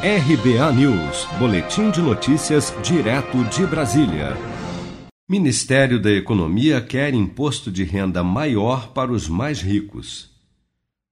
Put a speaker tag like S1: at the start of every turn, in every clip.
S1: RBA News, Boletim de Notícias, direto de Brasília. Ministério da Economia quer imposto de renda maior para os mais ricos.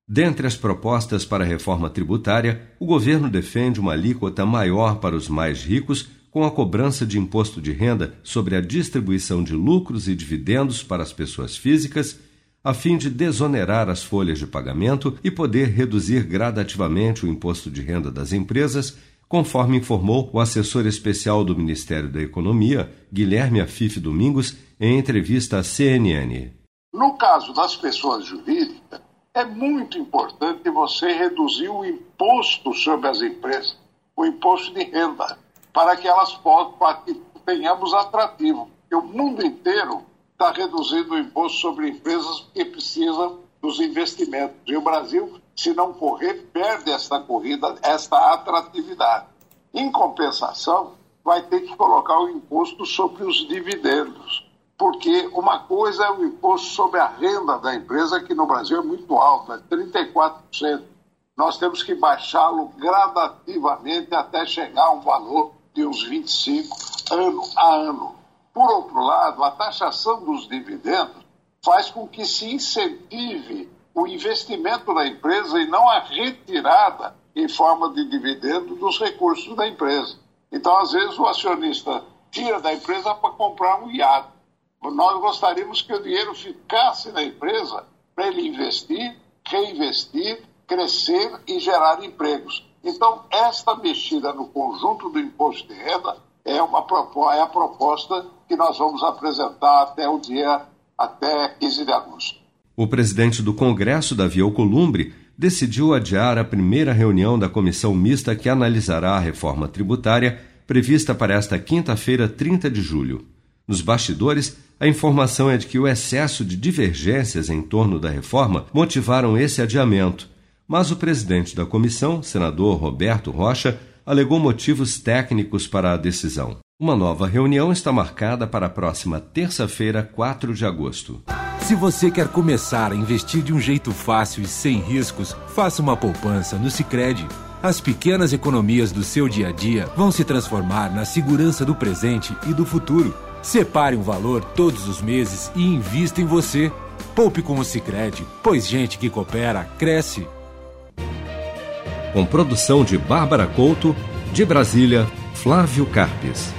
S1: Dentre as propostas para a reforma tributária, o governo defende uma alíquota maior para os mais ricos, com a cobrança de imposto de renda sobre a distribuição de lucros e dividendos para as pessoas físicas a fim de desonerar as folhas de pagamento e poder reduzir gradativamente o imposto de renda das empresas, conforme informou o assessor especial do Ministério da Economia, Guilherme Afif Domingos, em entrevista à CNN.
S2: No caso das pessoas jurídicas, é muito importante você reduzir o imposto sobre as empresas, o imposto de renda, para que elas possam, para que tenhamos atrativo. Porque o mundo inteiro está reduzindo o imposto sobre empresas que precisam dos investimentos. E o Brasil, se não correr, perde esta corrida, esta atratividade. Em compensação, vai ter que colocar o imposto sobre os dividendos. Porque uma coisa é o imposto sobre a renda da empresa, que no Brasil é muito alto, é 34%. Nós temos que baixá-lo gradativamente até chegar a um valor de uns 25% ano a ano. Por outro lado, a taxação dos dividendos faz com que se incentive o investimento da empresa e não a retirada em forma de dividendo dos recursos da empresa. Então, às vezes, o acionista tira da empresa para comprar um iate. Nós gostaríamos que o dinheiro ficasse na empresa para ele investir, reinvestir, crescer e gerar empregos. Então, esta mexida no conjunto do imposto de renda é, uma, é a proposta que nós vamos apresentar até o dia, até 15 de agosto.
S1: O presidente do Congresso, Davi Alcolumbre, decidiu adiar a primeira reunião da comissão mista que analisará a reforma tributária, prevista para esta quinta-feira, 30 de julho. Nos bastidores, a informação é de que o excesso de divergências em torno da reforma motivaram esse adiamento. Mas o presidente da comissão, senador Roberto Rocha, alegou motivos técnicos para a decisão. Uma nova reunião está marcada para a próxima terça-feira, 4 de agosto.
S3: Se você quer começar a investir de um jeito fácil e sem riscos, faça uma poupança no Sicredi. As pequenas economias do seu dia a dia vão se transformar na segurança do presente e do futuro. Separe um valor todos os meses e invista em você. Poupe com o Sicredi, pois gente que coopera cresce
S1: com produção de Bárbara Couto, de Brasília, Flávio Carpes.